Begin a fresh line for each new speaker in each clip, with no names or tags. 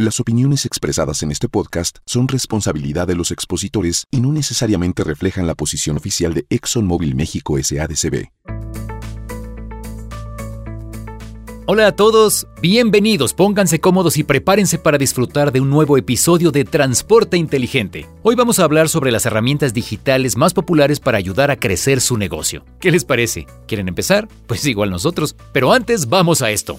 Las opiniones expresadas en este podcast son responsabilidad de los expositores y no necesariamente reflejan la posición oficial de ExxonMobil México SADCB.
Hola a todos, bienvenidos, pónganse cómodos y prepárense para disfrutar de un nuevo episodio de Transporte Inteligente. Hoy vamos a hablar sobre las herramientas digitales más populares para ayudar a crecer su negocio. ¿Qué les parece? ¿Quieren empezar? Pues igual nosotros, pero antes vamos a esto.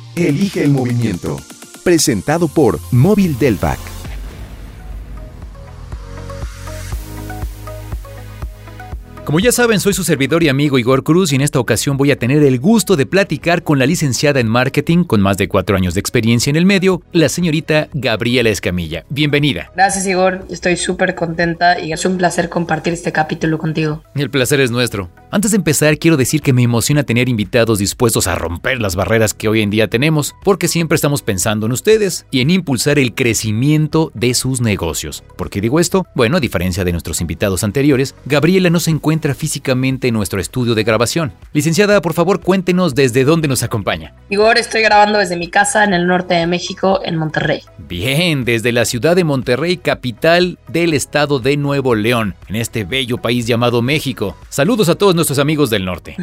Elige el movimiento. Presentado por Móvil Delvac.
Como ya saben, soy su servidor y amigo Igor Cruz y en esta ocasión voy a tener el gusto de platicar con la licenciada en marketing con más de cuatro años de experiencia en el medio, la señorita Gabriela Escamilla. Bienvenida.
Gracias Igor, estoy súper contenta y es un placer compartir este capítulo contigo.
El placer es nuestro. Antes de empezar, quiero decir que me emociona tener invitados dispuestos a romper las barreras que hoy en día tenemos, porque siempre estamos pensando en ustedes y en impulsar el crecimiento de sus negocios. ¿Por qué digo esto? Bueno, a diferencia de nuestros invitados anteriores, Gabriela no se encuentra físicamente en nuestro estudio de grabación. Licenciada, por favor, cuéntenos desde dónde nos acompaña.
Igor, estoy grabando desde mi casa en el norte de México, en Monterrey.
Bien, desde la ciudad de Monterrey, capital del estado de Nuevo León, en este bello país llamado México. Saludos a todos nuestros amigos del norte.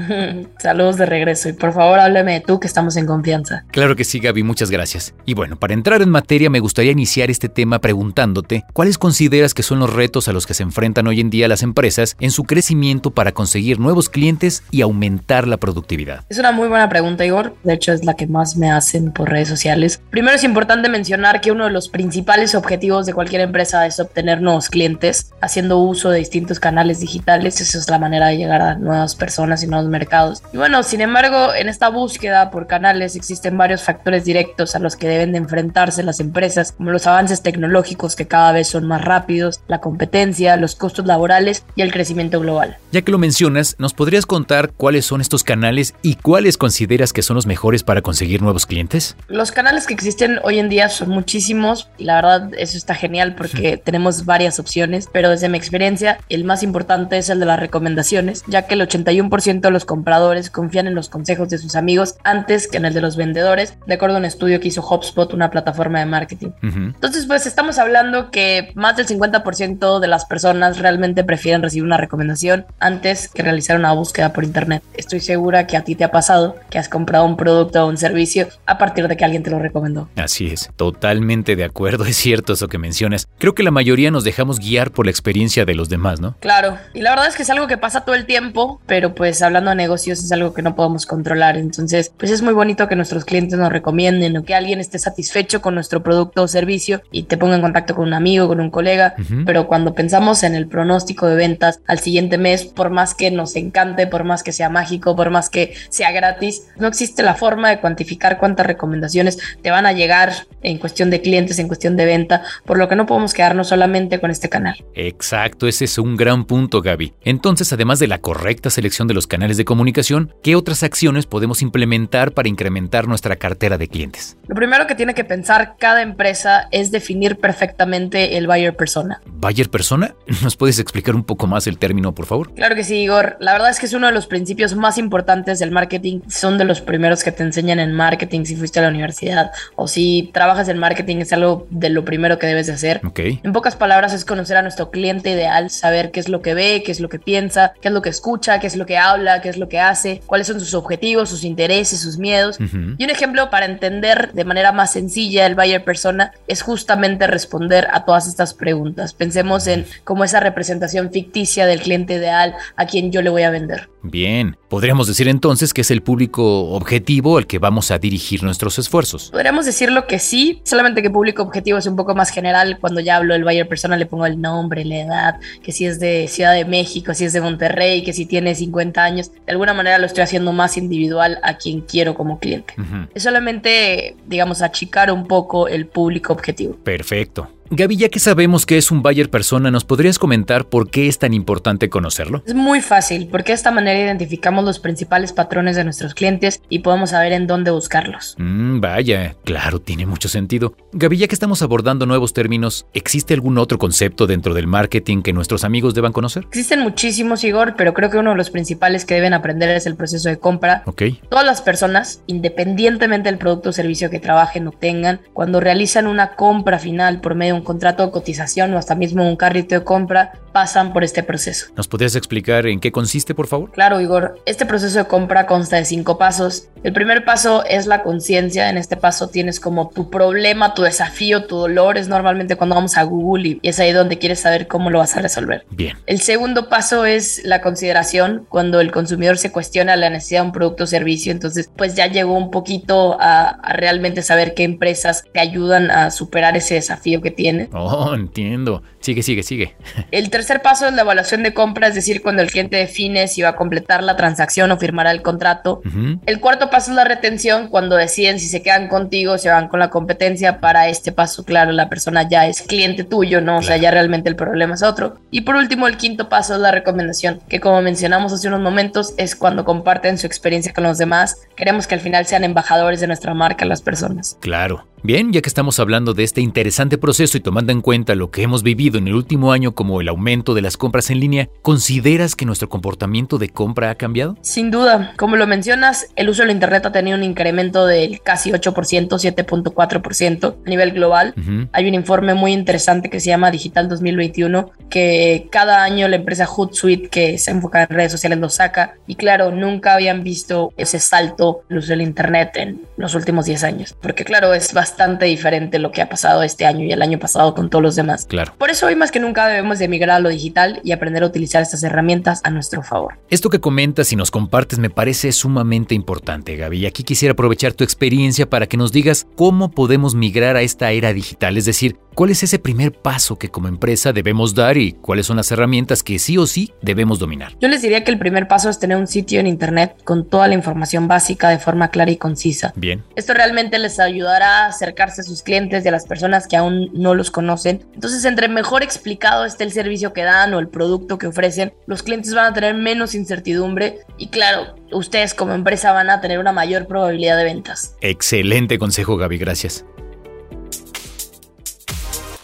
Saludos de regreso y por favor hábleme de tú que estamos en confianza.
Claro que sí, Gaby, muchas gracias. Y bueno, para entrar en materia me gustaría iniciar este tema preguntándote, ¿cuáles consideras que son los retos a los que se enfrentan hoy en día las empresas en su crecimiento para conseguir nuevos clientes y aumentar la productividad?
Es una muy buena pregunta, Igor. De hecho, es la que más me hacen por redes sociales. Primero es importante mencionar que uno de los principales objetivos de cualquier empresa es obtener nuevos clientes, haciendo uso de distintos canales digitales. Esa es la manera de llegar a nuevas personas y nuevos mercados. Y bueno, sin embargo, en esta búsqueda por canales existen varios factores directos a los que deben de enfrentarse las empresas, como los avances tecnológicos que cada vez son más rápidos, la competencia, los costos laborales y el crecimiento global.
Ya que lo mencionas, ¿nos podrías contar cuáles son estos canales y cuáles consideras que son los mejores para conseguir nuevos clientes?
Los canales que existen hoy en día son muchísimos y la verdad eso está genial porque tenemos varias opciones, pero desde mi experiencia el más importante es el de las recomendaciones, ya que el 81% de los compradores confían en los consejos de sus amigos antes que en el de los vendedores, de acuerdo a un estudio que hizo HubSpot, una plataforma de marketing.
Ujú.
Entonces, pues estamos hablando que más del 50% de las personas realmente prefieren recibir una recomendación antes que realizar una búsqueda por internet. Estoy segura que a ti te ha pasado que has comprado un producto o un servicio a partir de que alguien te lo recomendó.
Así es, totalmente de acuerdo, es cierto eso que mencionas. Creo que la mayoría nos dejamos guiar por la experiencia de los demás, ¿no?
Claro, y la verdad es que es algo que pasa todo el tiempo, pero pues hablando de negocios es algo que no podemos controlar. Entonces, pues es muy bonito que nuestros clientes nos recomienden o que alguien esté satisfecho con nuestro producto o servicio y te ponga en contacto con un amigo, con un colega.
Ujú.
Pero cuando pensamos en el pronóstico de ventas al siguiente mes, por más que nos encante, por más que sea mágico, por más que sea gratis, no existe la forma de cuantificar cuántas recomendaciones te van a llegar en cuestión de clientes, en cuestión de venta, por lo que no podemos quedarnos solamente con este canal.
Exacto, ese es un gran punto, Gaby. Entonces, además de la correcta selección de los canales de comunicación, ¿qué otras acciones podemos implementar para incrementar nuestra cartera de clientes?
Lo primero que tiene que pensar cada empresa es definir perfectamente el buyer persona.
¿Buyer persona? ¿Nos puedes explicar un poco más el término, por favor?
Claro que sí, Igor. La verdad es que es uno de los principios más importantes del marketing. Son de los primeros que te enseñan en marketing si fuiste a la universidad o si trabajas en marketing es algo de lo primero que debes de hacer.
Ok.
En pocas palabras es conocer a nuestro cliente ideal, saber qué es lo que ve, qué es lo que piensa, qué es lo que escucha, qué es lo que habla, qué es lo que hace, cuáles son sus objetivos, sus intereses, sus miedos. Y un ejemplo para entender de manera más sencilla el buyer persona es justamente responder a todas estas preguntas. Pensemos en como esa representación ficticia del cliente ideal a quien yo le voy a vender.
Bien, podríamos decir entonces que es el público objetivo al que vamos a dirigir nuestros esfuerzos.
Podríamos decirlo que sí, solamente que público objetivo es un poco más general. Cuando ya hablo del buyer persona le pongo el nombre, la edad, que si es de Ciudad de México, si es de Monterrey, que si tiene 50 años. De alguna manera lo estoy haciendo más individual a quien quiero como cliente. Es solamente, digamos, achicar un poco el público objetivo.
Perfecto. Gaby, ya que sabemos que es un buyer persona, ¿nos podrías comentar por qué es tan importante conocerlo?
Es muy fácil porque de esta manera identificamos los principales patrones de nuestros clientes y podemos saber en dónde buscarlos.
Mm, vaya, claro, tiene mucho sentido. Gaby, ya que estamos abordando nuevos términos, ¿existe algún otro concepto dentro del marketing que nuestros amigos deban conocer?
Existen muchísimos, Igor, pero creo que uno de los principales que deben aprender es el proceso de compra.
Ok.
Todas las personas, independientemente del producto o servicio que trabajen o tengan, cuando realizan una compra final por medio de un contrato de cotización o hasta mismo un carrito de compra, pasan por este proceso.
¿Nos podrías explicar en qué consiste, por favor?
Claro, Igor, este proceso de compra consta de cinco pasos. El primer paso es la conciencia. En este paso tienes como tu problema, tu desafío, tu dolor. Es normalmente cuando vamos a Google y es ahí donde quieres saber cómo lo vas a resolver.
Bien.
El segundo paso es la consideración, cuando el consumidor se cuestiona la necesidad de un producto o servicio, entonces pues ya llegó un poquito a, a realmente saber qué empresas te ayudan a superar ese desafío que tiene.
Oh, entiendo. Sigue, sigue, sigue.
El tercer paso es la evaluación de compra, es decir, cuando el cliente define si va a completar la transacción o firmará el contrato. El cuarto paso es la retención, cuando deciden si se quedan contigo o se van con la competencia. Para este paso, claro, la persona ya es cliente tuyo, ¿no? O sea, ya realmente el problema es otro. Y por último, el quinto paso es la recomendación, que como mencionamos hace unos momentos, es cuando comparten su experiencia con los demás. Queremos que al final sean embajadores de nuestra marca las personas.
Claro. Bien, ya que estamos hablando de este interesante proceso y tomando en cuenta lo que hemos vivido en el último año como el aumento de las compras en línea, ¿consideras que nuestro comportamiento de compra ha cambiado?
Sin duda, como lo mencionas, el uso del Internet ha tenido un incremento del casi 8%, 7.4% a nivel global. Hay un informe muy interesante que se llama Digital 2021, que cada año la empresa Hootsuite, que se enfoca en redes sociales, lo saca. Y claro, nunca habían visto ese salto el uso del Internet en los últimos 10 años. Porque claro, es bastante diferente lo que ha pasado este año y el año pasado con todos los demás.
Claro.
Por eso hoy más que nunca debemos de emigrar a lo digital y aprender a utilizar estas herramientas a nuestro favor.
Esto que comentas y nos compartes me parece sumamente importante, Gaby. Y aquí quisiera aprovechar tu experiencia para que nos digas cómo podemos migrar a esta era digital, es decir, cuál es ese primer paso que como empresa debemos dar y cuáles son las herramientas que sí o sí debemos dominar.
Yo les diría que el primer paso es tener un sitio en internet con toda la información básica de forma clara y concisa.
Bien.
Esto realmente les ayudará a acercarse a sus clientes y a las personas que aún no los conocen. Entonces, entre mejor explicado esté el servicio que dan o el producto que ofrecen, los clientes van a tener menos incertidumbre y claro, ustedes como empresa van a tener una mayor probabilidad de ventas.
Excelente consejo, Gaby, gracias.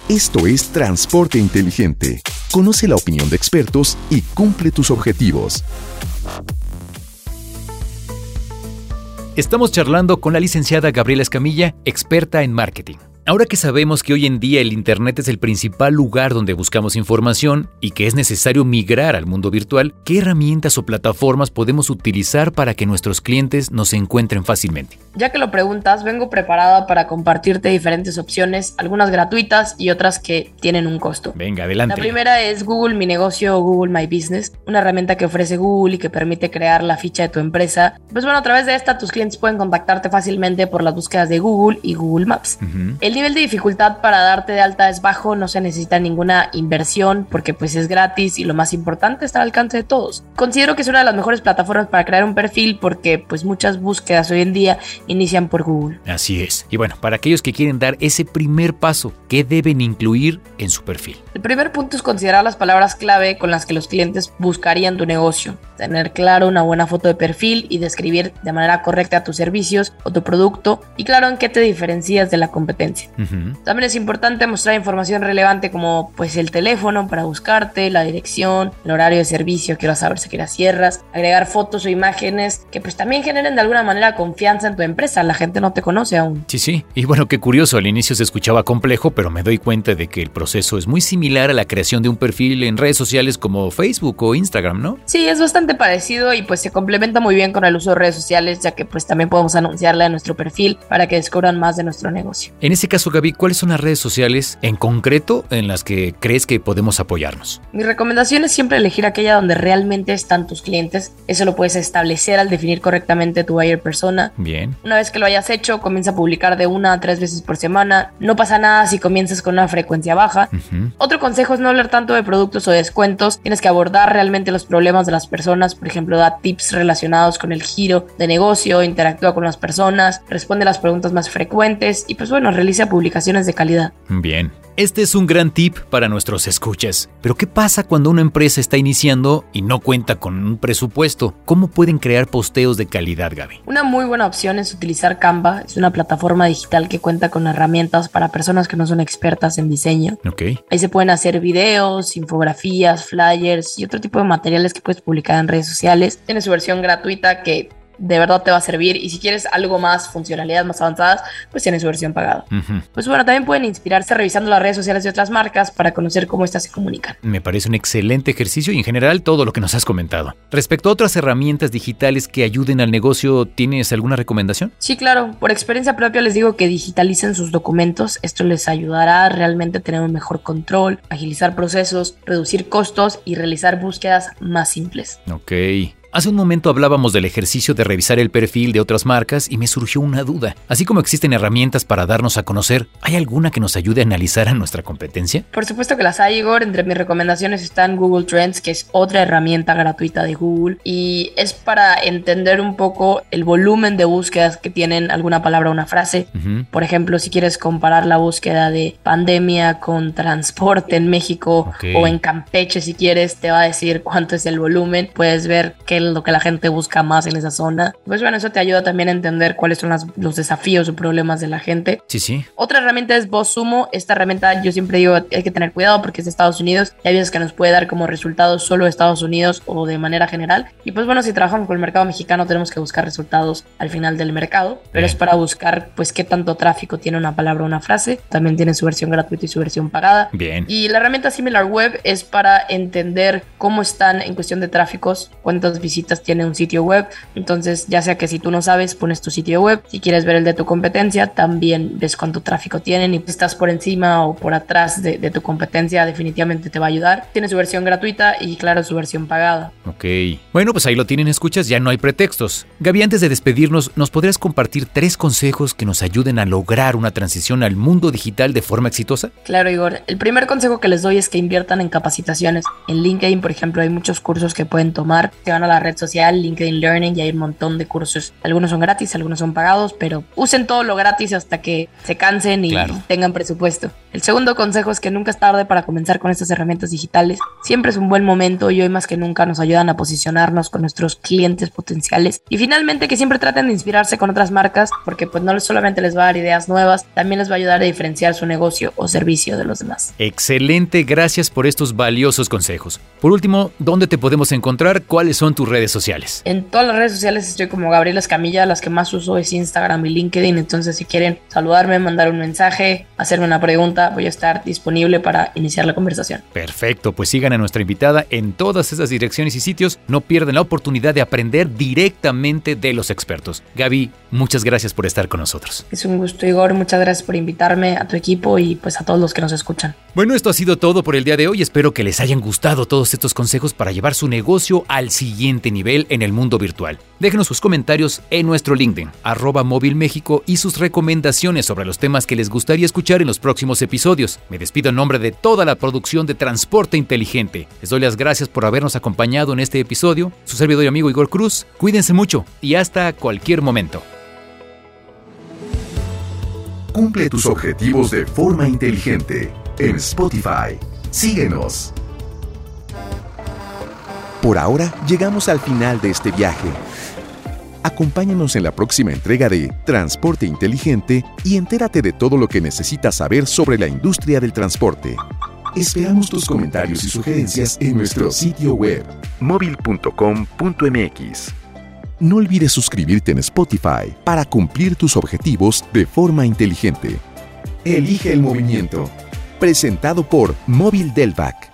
Esto es Transporte Inteligente. Conoce la opinión de expertos y cumple tus objetivos.
Estamos charlando con la licenciada Gabriela Escamilla, experta en marketing. Ahora que sabemos que hoy en día el Internet es el principal lugar donde buscamos información y que es necesario migrar al mundo virtual, ¿qué herramientas o plataformas podemos utilizar para que nuestros clientes nos encuentren fácilmente?
Ya que lo preguntas, vengo preparada para compartirte diferentes opciones, algunas gratuitas y otras que tienen un costo.
Venga, adelante.
La primera es Google Mi Negocio o Google My Business, una herramienta que ofrece Google y que permite crear la ficha de tu empresa. Pues bueno, a través de esta tus clientes pueden contactarte fácilmente por las búsquedas de Google y Google Maps. El nivel de dificultad para darte de alta es bajo, no se necesita ninguna inversión porque pues es gratis y lo más importante está al alcance de todos. Considero que es una de las mejores plataformas para crear un perfil porque pues muchas búsquedas hoy en día inician por Google.
Así es. Y bueno, para aquellos que quieren dar ese primer paso, ¿qué deben incluir en su perfil?
El primer punto es considerar las palabras clave con las que los clientes buscarían tu negocio. Tener claro una buena foto de perfil y describir de manera correcta tus servicios o tu producto y claro en qué te diferencias de la competencia. También es importante mostrar información relevante como pues el teléfono para buscarte, la dirección, el horario de servicio, quiero saber si quieras cierras, agregar fotos o imágenes que pues también generen de alguna manera confianza en tu empresa, la gente no te conoce aún.
Sí, sí. Y bueno, qué curioso, al inicio se escuchaba complejo, pero pero me doy cuenta de que el proceso es muy similar a la creación de un perfil en redes sociales como Facebook o Instagram, ¿no?
Sí, es bastante parecido y pues se complementa muy bien con el uso de redes sociales, ya que pues también podemos anunciarle a nuestro perfil para que descubran más de nuestro negocio.
En ese caso, Gaby, ¿cuáles son las redes sociales en concreto en las que crees que podemos apoyarnos?
Mi recomendación es siempre elegir aquella donde realmente están tus clientes. Eso lo puedes establecer al definir correctamente tu buyer persona.
Bien.
Una vez que lo hayas hecho, comienza a publicar de una a tres veces por semana. No pasa nada si comienzas con una frecuencia baja. Otro consejo es no hablar tanto de productos o descuentos. Tienes que abordar realmente los problemas de las personas. Por ejemplo, da tips relacionados con el giro de negocio, interactúa con las personas, responde las preguntas más frecuentes y pues bueno, realiza publicaciones de calidad.
Bien. Este es un gran tip para nuestros escuchas. Pero ¿qué pasa cuando una empresa está iniciando y no cuenta con un presupuesto? ¿Cómo pueden crear posteos de calidad, Gaby?
Una muy buena opción es utilizar Canva. Es una plataforma digital que cuenta con herramientas para personas que no son expertas en diseño.
Ok.
Ahí se pueden hacer videos, infografías, flyers y otro tipo de materiales que puedes publicar en redes sociales. Tiene su versión gratuita que de verdad te va a servir y si quieres algo más, funcionalidades más avanzadas, pues tiene su versión pagada. Pues bueno, también pueden inspirarse revisando las redes sociales de otras marcas para conocer cómo estas se comunican.
Me parece un excelente ejercicio y en general todo lo que nos has comentado. Respecto a otras herramientas digitales que ayuden al negocio, ¿tienes alguna recomendación?
Sí, claro, por experiencia propia les digo que digitalicen sus documentos. Esto les ayudará realmente a tener un mejor control, agilizar procesos, reducir costos y realizar búsquedas más simples.
Ok. Hace un momento hablábamos del ejercicio de revisar el perfil de otras marcas y me surgió una duda. Así como existen herramientas para darnos a conocer, ¿hay alguna que nos ayude a analizar a nuestra competencia?
Por supuesto que las hay, Igor. Entre mis recomendaciones están Google Trends, que es otra herramienta gratuita de Google. Y es para entender un poco el volumen de búsquedas que tienen alguna palabra o una frase. Por ejemplo, si quieres comparar la búsqueda de pandemia con transporte en México o en Campeche, si quieres, te va a decir cuánto es el volumen. Puedes ver qué es lo que la gente busca más en esa zona. Pues bueno, eso te ayuda también a entender cuáles son las- los desafíos o problemas de la gente.
Sí, sí.
Otra herramienta es BossSumo. Esta herramienta yo siempre digo hay que tener cuidado porque es de Estados Unidos y hay veces que nos puede dar como resultados solo de Estados Unidos o de manera general. Y pues bueno, si trabajamos con el mercado mexicano tenemos que buscar resultados al final del mercado, pero es para buscar pues qué tanto tráfico tiene una palabra o una frase. También tiene su versión gratuita y su versión pagada.
Bien.
Y la herramienta SimilarWeb es para entender cómo están en cuestión de tráficos, cuántas visitas tiene un sitio web. Entonces, ya sea que si tú no sabes, pones tu sitio web. Si quieres ver el de tu competencia, también ves cuánto tráfico tienen. Y si estás por encima o por atrás de, de tu competencia, definitivamente te va a ayudar. Tiene su versión gratuita y, claro, su versión pagada.
Ok. Bueno, pues ahí lo tienen, escuchas, ya no hay pretextos. Gaby, antes de despedirnos, ¿nos podrías compartir tres consejos que nos ayuden a lograr una transición al mundo digital de forma exitosa?
Claro, Igor. El primer consejo que les doy es que inviertan en capacitaciones. En LinkedIn, por ejemplo, hay muchos cursos que pueden tomar. Se van a la red social LinkedIn Learning y hay un montón de cursos. Algunos son gratis, algunos son pagados, pero usen todo lo gratis hasta que se cansen y
Claro.
tengan presupuesto. El segundo consejo es que nunca es tarde para comenzar con estas herramientas digitales. Siempre es un buen momento y hoy más que nunca nos ayudan a posicionarnos con nuestros clientes potenciales. Y finalmente que siempre traten de inspirarse con otras marcas porque pues no solamente les va a dar ideas nuevas, también les va a ayudar a diferenciar su negocio o servicio de los demás.
Excelente, gracias por estos valiosos consejos. Por último, ¿dónde te podemos encontrar? ¿Cuáles son tus redes sociales?
En todas las redes sociales estoy como Gabriela Escamilla, las que más uso es Instagram y LinkedIn, entonces si quieren saludarme, mandar un mensaje, hacerme una pregunta, voy a estar disponible para iniciar la conversación.
Perfecto, pues sigan a nuestra invitada en todas esas direcciones y sitios. No pierdan la oportunidad de aprender directamente de los expertos. Gaby, muchas gracias por estar con nosotros.
Es un gusto Igor, muchas gracias por invitarme a tu equipo y pues a todos los que nos escuchan.
Bueno, esto ha sido todo por el día de hoy. Espero que les hayan gustado todos estos consejos para llevar su negocio al nivel en el mundo virtual. Déjenos sus comentarios en nuestro LinkedIn, arroba móvil México y sus recomendaciones sobre los temas que les gustaría escuchar en los próximos episodios. Me despido en nombre de toda la producción de Transporte Inteligente. Les doy las gracias por habernos acompañado en este episodio. Su servidor y amigo Igor Cruz. Cuídense mucho y hasta cualquier momento.
Cumple tus objetivos de forma inteligente en Spotify. Síguenos. Por ahora llegamos al final de este viaje. Acompáñanos en la próxima entrega de Transporte Inteligente y entérate de todo lo que necesitas saber sobre la industria del transporte. Esperamos tus comentarios y sugerencias en nuestro sitio web.
móvil.com.mx.
No olvides suscribirte en Spotify para cumplir tus objetivos de forma inteligente. Elige el movimiento. Presentado por Móvil Delvac.